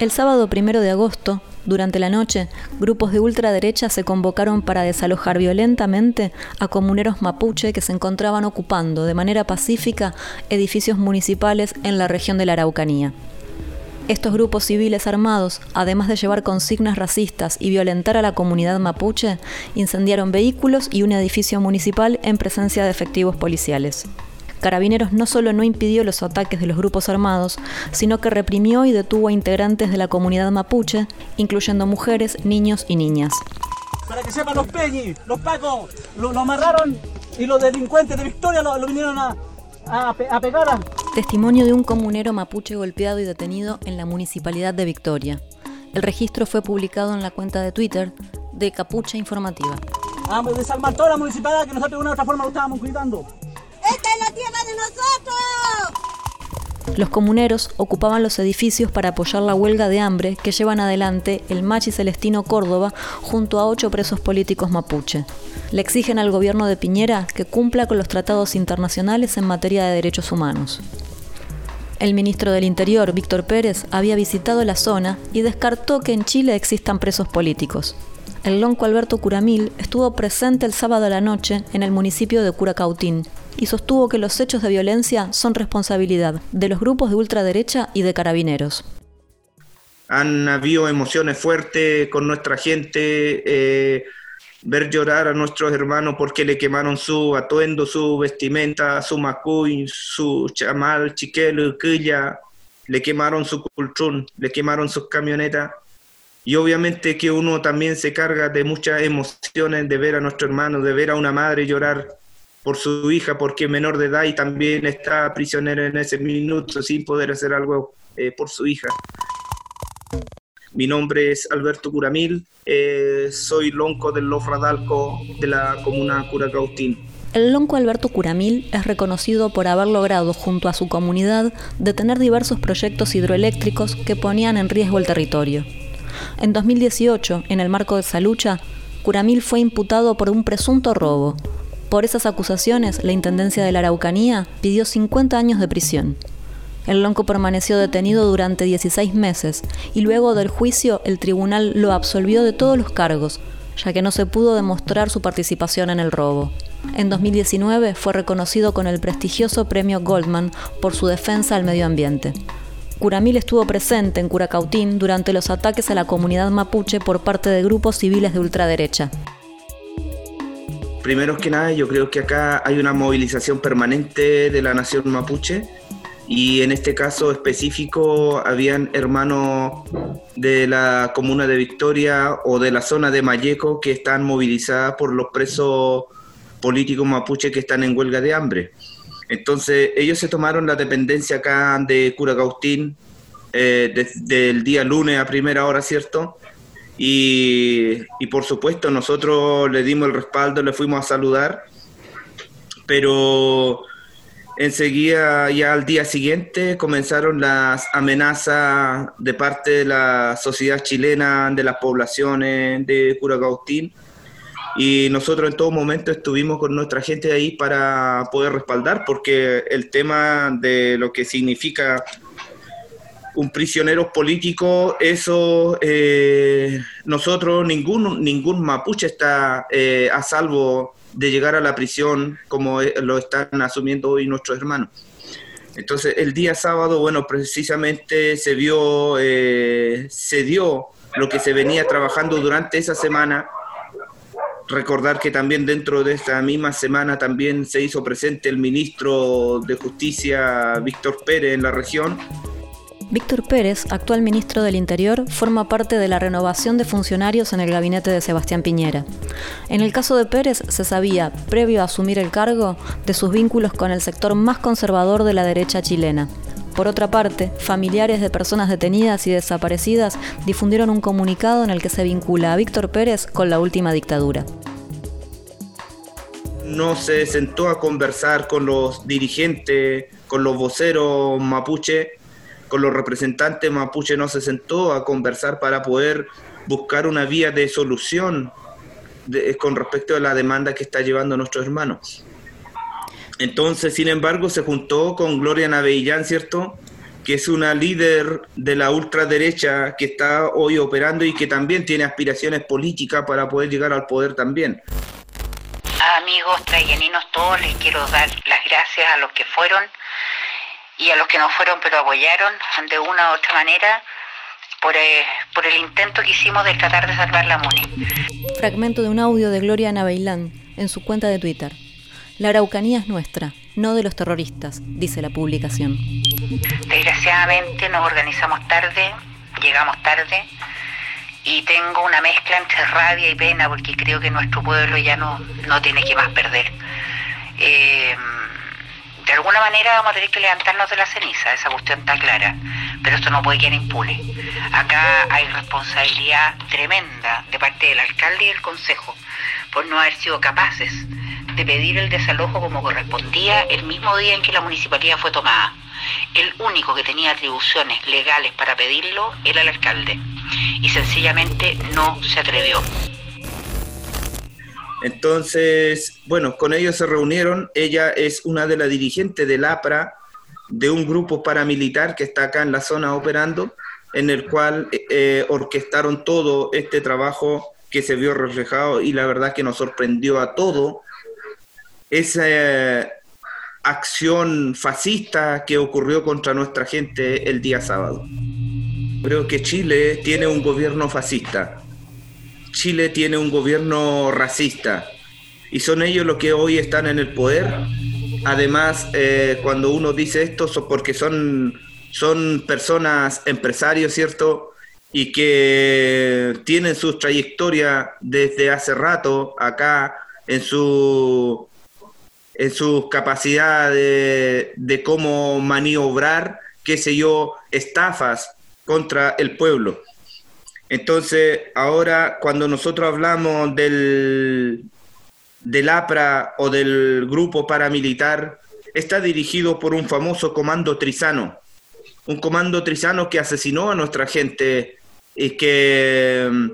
El sábado primero de agosto, durante la noche, grupos de ultraderecha se convocaron para desalojar violentamente a comuneros mapuche que se encontraban ocupando de manera pacífica edificios municipales en la región de la Araucanía. Estos grupos civiles armados, además de llevar consignas racistas y violentar a la comunidad mapuche, incendiaron vehículos y un edificio municipal en presencia de efectivos policiales. Carabineros no solo no impidió los ataques de los grupos armados, sino que reprimió y detuvo a integrantes de la comunidad mapuche, incluyendo mujeres, niños y niñas. Para que sepan los peñis, los pacos, lo, amarraron y los delincuentes de Victoria lo, vinieron a, a, pegar. A... Testimonio de un comunero mapuche golpeado y detenido en la municipalidad de Victoria. El registro fue publicado en la cuenta de Twitter de Capucha Informativa. Ah, pues desarmar toda la municipalidad que nosotros de una u otra forma lo estábamos cuidando. ¡Esta es la tierra de nosotros! Los comuneros ocupaban los edificios para apoyar la huelga de hambre que llevan adelante el Machi Celestino Córdoba junto a ocho presos políticos mapuche. Le exigen al gobierno de Piñera que cumpla con los tratados internacionales en materia de derechos humanos. El ministro del Interior, Víctor Pérez, había visitado la zona y descartó que en Chile existan presos políticos. El lonco Alberto Curamil estuvo presente el sábado a la noche en el municipio de Curacautín y sostuvo que los hechos de violencia son responsabilidad de los grupos de ultraderecha y de carabineros. Han habido emociones fuertes con nuestra gente, eh, ver llorar a nuestros hermanos porque le quemaron su atuendo, su vestimenta, su macuy, su chamal, chiquelo, quilla, le quemaron su cultrún, le quemaron sus camionetas. Y obviamente que uno también se carga de muchas emociones de ver a nuestro hermano, de ver a una madre llorar por su hija porque es menor de edad y también está prisionera en ese minuto sin poder hacer algo eh, por su hija. Mi nombre es Alberto Curamil, eh, soy lonco del Lofradalco de la comuna Curacautín. El lonco Alberto Curamil es reconocido por haber logrado junto a su comunidad detener diversos proyectos hidroeléctricos que ponían en riesgo el territorio. En 2018, en el marco de esa lucha, Curamil fue imputado por un presunto robo, por esas acusaciones, la Intendencia de la Araucanía pidió 50 años de prisión. El lonco permaneció detenido durante 16 meses y luego del juicio el tribunal lo absolvió de todos los cargos, ya que no se pudo demostrar su participación en el robo. En 2019 fue reconocido con el prestigioso premio Goldman por su defensa al medio ambiente. Curamil estuvo presente en Curacautín durante los ataques a la comunidad mapuche por parte de grupos civiles de ultraderecha primero que nada, yo creo que acá hay una movilización permanente de la nación mapuche y en este caso específico habían hermanos de la comuna de Victoria o de la zona de Mayeco que están movilizadas por los presos políticos mapuche que están en huelga de hambre. Entonces ellos se tomaron la dependencia acá de Curacautín eh, desde el día lunes a primera hora, ¿cierto? Y, por supuesto nosotros le dimos el respaldo, le fuimos a saludar, pero enseguida, ya al día siguiente, comenzaron las amenazas de parte de la sociedad chilena, de las poblaciones de Curacautín, y nosotros en todo momento estuvimos con nuestra gente ahí para poder respaldar, porque el tema de lo que significa un prisionero político, eso eh, nosotros, ningún, ningún mapuche está eh, a salvo de llegar a la prisión como eh, lo están asumiendo hoy nuestros hermanos. Entonces, el día sábado, bueno, precisamente se vio, se dio lo que se venía trabajando durante esa semana. Recordar que también dentro de esta misma semana también se hizo presente el ministro de Justicia, Víctor Pérez, en la región, Víctor Pérez, actual ministro del Interior, forma parte de la renovación de funcionarios en el gabinete de Sebastián Piñera. En el caso de Pérez se sabía, previo a asumir el cargo, de sus vínculos con el sector más conservador de la derecha chilena. Por otra parte, familiares de personas detenidas y desaparecidas difundieron un comunicado en el que se vincula a Víctor Pérez con la última dictadura. No se sentó a conversar con los dirigentes, con los voceros mapuche con los representantes mapuche no se sentó a conversar para poder buscar una vía de solución con respecto a la demanda que está llevando nuestros hermanos. Entonces, sin embargo, se juntó con Gloria Navellán, ¿cierto? que es una líder de la ultraderecha que está hoy operando y que también tiene aspiraciones políticas para poder llegar al poder también. Amigos trayeninos, todos les quiero dar las gracias a los que fueron y a los que no fueron pero apoyaron de una u otra manera por, eh, por el intento que hicimos de tratar de salvar la MUNI. Fragmento de un audio de Gloria Ana Bailán en su cuenta de Twitter. La Araucanía es nuestra, no de los terroristas, dice la publicación. Desgraciadamente nos organizamos tarde, llegamos tarde y tengo una mezcla entre rabia y pena porque creo que nuestro pueblo ya no, no tiene que más perder. Eh, de alguna manera vamos a tener que levantarnos de la ceniza, esa cuestión está clara, pero esto no puede quedar impune. Acá hay responsabilidad tremenda de parte del alcalde y del consejo por no haber sido capaces de pedir el desalojo como correspondía el mismo día en que la municipalidad fue tomada. El único que tenía atribuciones legales para pedirlo era el alcalde y sencillamente no se atrevió. Entonces, bueno, con ellos se reunieron. Ella es una de las dirigentes del APRA, de un grupo paramilitar que está acá en la zona operando, en el cual eh, orquestaron todo este trabajo que se vio reflejado y la verdad que nos sorprendió a todo esa eh, acción fascista que ocurrió contra nuestra gente el día sábado. Creo que Chile tiene un gobierno fascista Chile tiene un gobierno racista y son ellos los que hoy están en el poder. Además, eh, cuando uno dice esto, es porque son, son personas empresarios, ¿cierto? Y que tienen su trayectoria desde hace rato acá en su en sus capacidades de cómo maniobrar, qué sé yo, estafas contra el pueblo. Entonces, ahora cuando nosotros hablamos del, del APRA o del grupo paramilitar, está dirigido por un famoso comando trizano, un comando trizano que asesinó a nuestra gente y que mm,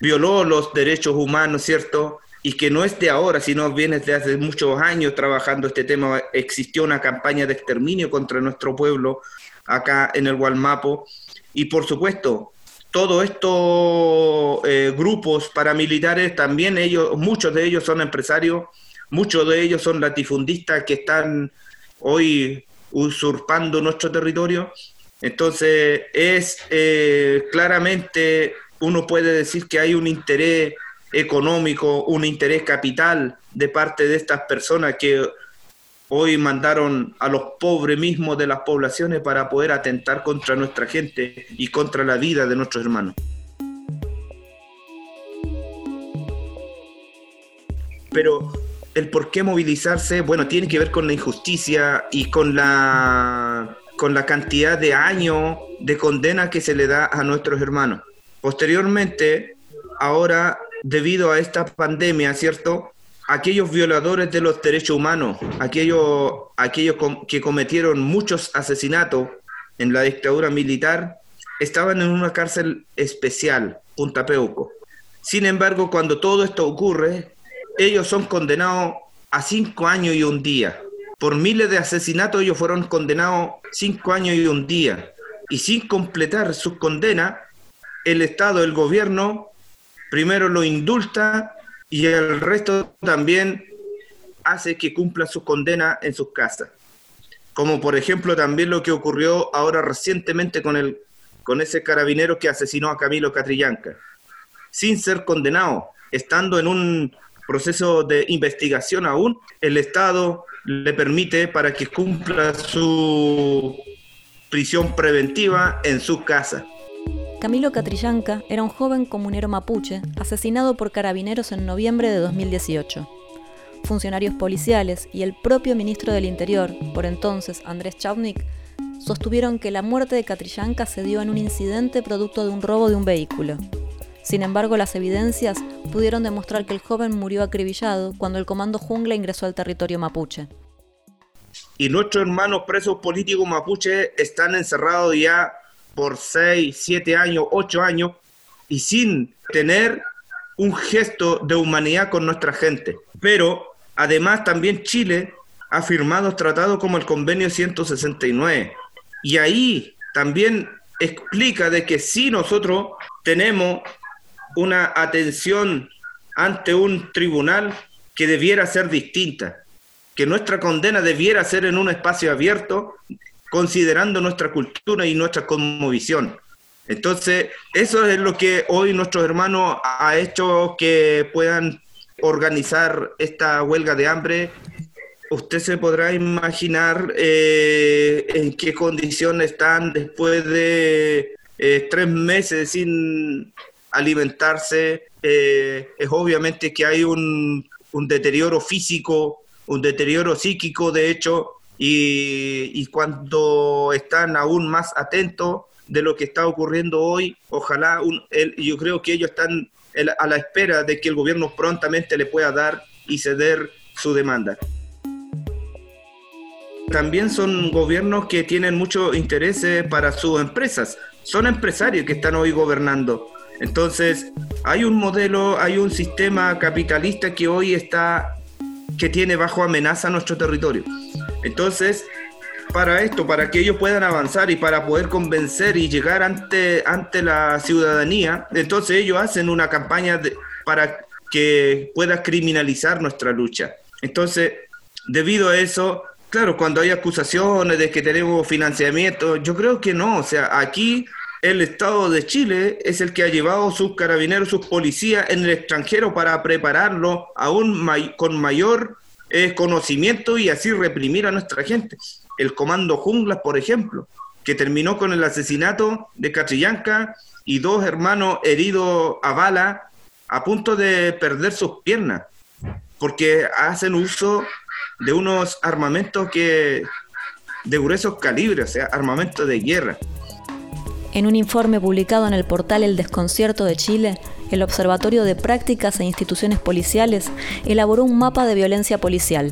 violó los derechos humanos, ¿cierto? Y que no es de ahora, sino viene desde hace muchos años trabajando este tema. Existió una campaña de exterminio contra nuestro pueblo acá en el Gualmapo. Y por supuesto, todos estos eh, grupos paramilitares también ellos, muchos de ellos son empresarios, muchos de ellos son latifundistas que están hoy usurpando nuestro territorio. Entonces es eh, claramente uno puede decir que hay un interés económico, un interés capital de parte de estas personas que Hoy mandaron a los pobres mismos de las poblaciones para poder atentar contra nuestra gente y contra la vida de nuestros hermanos. Pero el por qué movilizarse, bueno, tiene que ver con la injusticia y con la, con la cantidad de años de condena que se le da a nuestros hermanos. Posteriormente, ahora, debido a esta pandemia, ¿cierto? aquellos violadores de los derechos humanos, aquellos, aquellos que cometieron muchos asesinatos en la dictadura militar, estaban en una cárcel especial, Punta Peuco. Sin embargo, cuando todo esto ocurre, ellos son condenados a cinco años y un día. Por miles de asesinatos ellos fueron condenados cinco años y un día. Y sin completar su condena, el Estado, el gobierno, primero lo indulta y el resto también hace que cumpla su condena en sus casas. Como por ejemplo también lo que ocurrió ahora recientemente con, el, con ese carabinero que asesinó a Camilo Catrillanca, sin ser condenado, estando en un proceso de investigación aún, el Estado le permite para que cumpla su prisión preventiva en su casa. Camilo Catrillanca era un joven comunero mapuche asesinado por carabineros en noviembre de 2018. Funcionarios policiales y el propio ministro del Interior, por entonces Andrés Chavnik, sostuvieron que la muerte de Catrillanca se dio en un incidente producto de un robo de un vehículo. Sin embargo, las evidencias pudieron demostrar que el joven murió acribillado cuando el comando jungla ingresó al territorio mapuche. Y nuestros hermanos presos políticos mapuche están encerrados ya por 6, 7 años, 8 años y sin tener un gesto de humanidad con nuestra gente. Pero además también Chile ha firmado tratados como el Convenio 169, Y ahí también explica de que si nosotros tenemos una atención ante un tribunal que debiera ser distinta, que nuestra condena debiera ser en un espacio abierto, considerando nuestra cultura y nuestra cosmovisión. Entonces, eso es lo que hoy nuestros hermanos ha hecho que puedan organizar esta huelga de hambre. Usted se podrá imaginar eh, en qué condiciones están después de eh, tres meses sin alimentarse. Eh, es obviamente que hay un, deterioro físico, un deterioro psíquico, de hecho, y, cuando están aún más atentos de lo que está ocurriendo hoy. Ojalá, un, yo creo que ellos están a la espera de que el gobierno prontamente le pueda dar y ceder su demanda. También son gobiernos que tienen mucho interés para sus empresas. Son empresarios que están hoy gobernando. Entonces, hay un modelo, hay un sistema capitalista que hoy está, que tiene bajo amenaza nuestro territorio. Entonces, para esto, para que ellos puedan avanzar y para poder convencer y llegar ante, ante la ciudadanía, entonces ellos hacen una campaña para que pueda criminalizar nuestra lucha. Entonces, debido a eso, claro, cuando hay acusaciones de que tenemos financiamiento, yo creo que no, o sea, aquí el Estado de Chile es el que ha llevado sus carabineros, sus policías en el extranjero para prepararlo aún con mayor eh, conocimiento y así reprimir a nuestra gente el Comando Junglas, por ejemplo, que terminó con el asesinato de Catrillanca y dos hermanos heridos a bala a punto de perder sus piernas, porque hacen uso de unos armamentos que de gruesos calibres, o sea, armamentos de guerra. En un informe publicado en el portal El Desconcierto de Chile, el Observatorio de Prácticas e Instituciones Policiales elaboró un mapa de violencia policial,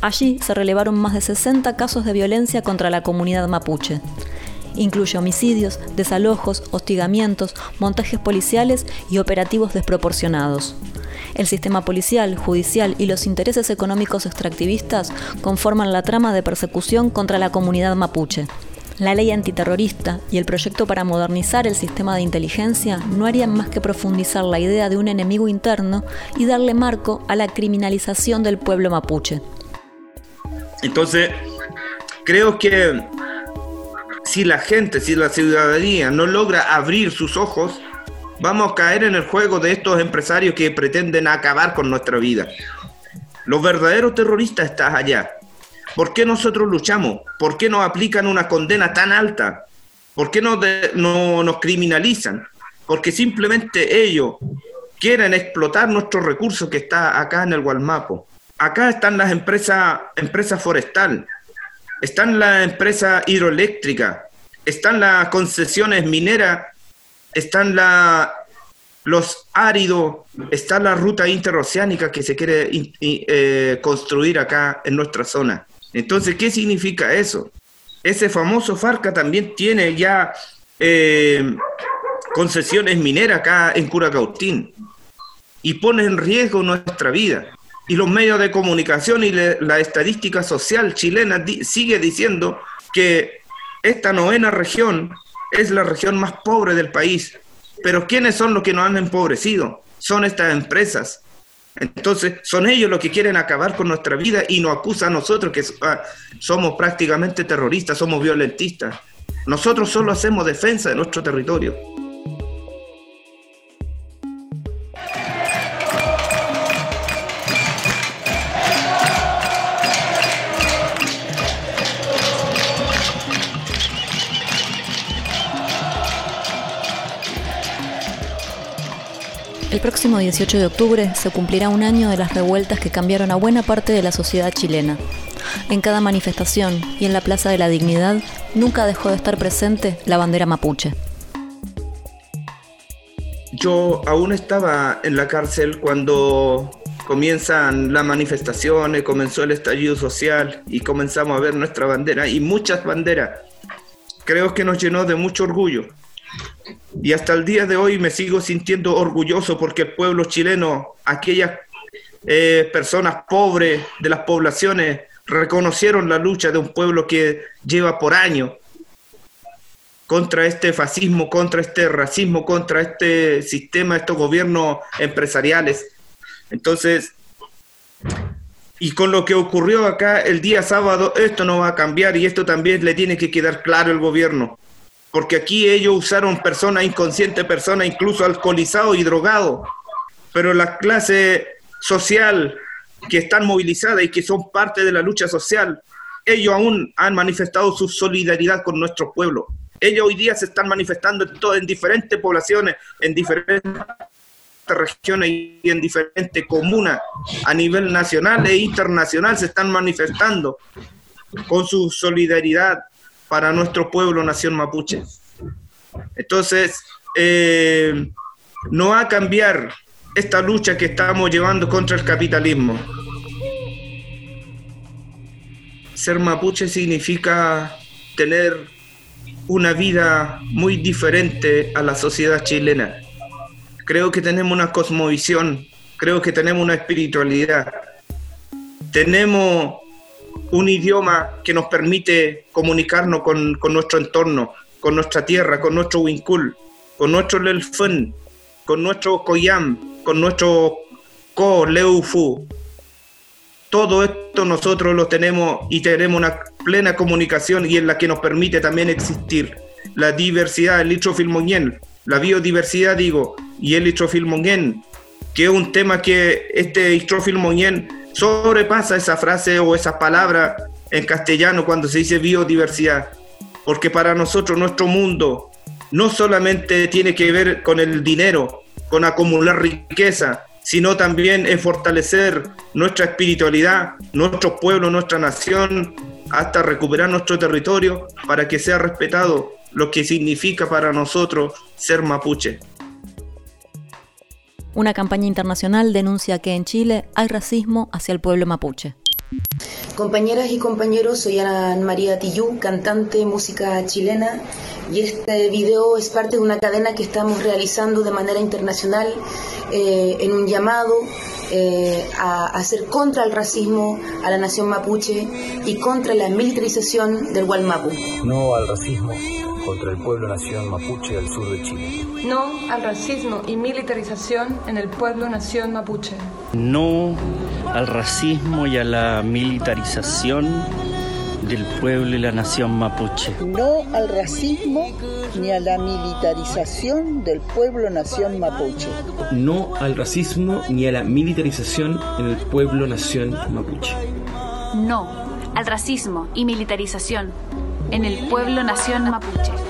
Allí se relevaron más de 60 casos de violencia contra la comunidad mapuche. Incluye homicidios, desalojos, hostigamientos, montajes policiales y operativos desproporcionados. El sistema policial, judicial y los intereses económicos extractivistas conforman la trama de persecución contra la comunidad mapuche. La ley antiterrorista y el proyecto para modernizar el sistema de inteligencia no harían más que profundizar la idea de un enemigo interno y darle marco a la criminalización del pueblo mapuche. Entonces, creo que si la gente, si la ciudadanía no logra abrir sus ojos, vamos a caer en el juego de estos empresarios que pretenden acabar con nuestra vida. Los verdaderos terroristas están allá. ¿Por qué nosotros luchamos? ¿Por qué nos aplican una condena tan alta? ¿Por qué no, no nos criminalizan? Porque simplemente ellos quieren explotar nuestros recursos que está acá en el Gualmapo acá están las empresas, empresas forestal, están las empresas hidroeléctricas, están las concesiones mineras, están la, los áridos, está la ruta interoceánica que se quiere eh, construir acá en nuestra zona. Entonces, ¿qué significa eso? Ese famoso Farca también tiene ya eh, concesiones mineras acá en Curacautín y pone en riesgo nuestra vida y los medios de comunicación y la estadística social chilena sigue diciendo que esta novena región es la región más pobre del país. Pero ¿quiénes son los que nos han empobrecido? Son estas empresas. Entonces, son ellos los que quieren acabar con nuestra vida y nos acusan a nosotros que ah, somos prácticamente terroristas, somos violentistas. Nosotros solo hacemos defensa de nuestro territorio. Próximo 18 de octubre se cumplirá un año de las revueltas que cambiaron a buena parte de la sociedad chilena. En cada manifestación y en la Plaza de la Dignidad nunca dejó de estar presente la bandera mapuche. Yo aún estaba en la cárcel cuando comienzan las manifestaciones, comenzó el estallido social y comenzamos a ver nuestra bandera y muchas banderas. Creo que nos llenó de mucho orgullo y hasta el día de hoy me sigo sintiendo orgulloso porque el pueblo chileno, aquellas eh, personas pobres de las poblaciones, reconocieron la lucha de un pueblo que lleva por años contra este fascismo, contra este racismo, contra este sistema, estos gobiernos empresariales. Entonces, y con lo que ocurrió acá el día sábado, esto no va a cambiar y esto también le tiene que quedar claro al gobierno. Porque aquí ellos usaron personas inconscientes, personas incluso alcoholizados y drogados. Pero la clase social que están movilizadas y que son parte de la lucha social, ellos aún han manifestado su solidaridad con nuestro pueblo. Ellos hoy día se están manifestando en, todo, en diferentes poblaciones, en diferentes regiones y en diferentes comunas a nivel nacional e internacional se están manifestando con su solidaridad para nuestro pueblo, nación mapuche. Entonces, eh, no va a cambiar esta lucha que estamos llevando contra el capitalismo. Ser mapuche significa tener una vida muy diferente a la sociedad chilena creo que tenemos una cosmovisión, creo que tenemos una espiritualidad, tenemos un idioma que nos permite comunicarnos con, nuestro entorno, con nuestra tierra, con nuestro wincul, con nuestro lelfen, con nuestro koyam, con nuestro ko leufu. Todo esto nosotros lo tenemos y tenemos una plena comunicación y es la que nos permite también existir. La diversidad, el litrofilmoñén, la biodiversidad, digo, y el histrofilmongen, que es un tema que este histrofilmongen sobrepasa esa frase o esa palabra en castellano cuando se dice biodiversidad, porque para nosotros nuestro mundo no solamente tiene que ver con el dinero, con acumular riqueza, sino también en fortalecer nuestra espiritualidad, nuestro pueblo, nuestra nación, hasta recuperar nuestro territorio para que sea respetado lo que significa para nosotros ser mapuche. Una campaña internacional denuncia que en Chile hay racismo hacia el pueblo mapuche. Compañeras y compañeros, soy Ana María Tillú, cantante música chilena, y este video es parte de una cadena que estamos realizando de manera internacional eh, en un llamado eh, a hacer contra el racismo a la nación mapuche y contra la militarización del Gualmapu. No al racismo contra el pueblo nación mapuche al sur de Chile. No al racismo y militarización en el pueblo nación mapuche. No al racismo y a la militarización del pueblo y la nación mapuche. No al racismo ni a la militarización del pueblo nación mapuche. No al racismo ni a la militarización en el pueblo nación mapuche. No al racismo y militarización en el pueblo nación mapuche.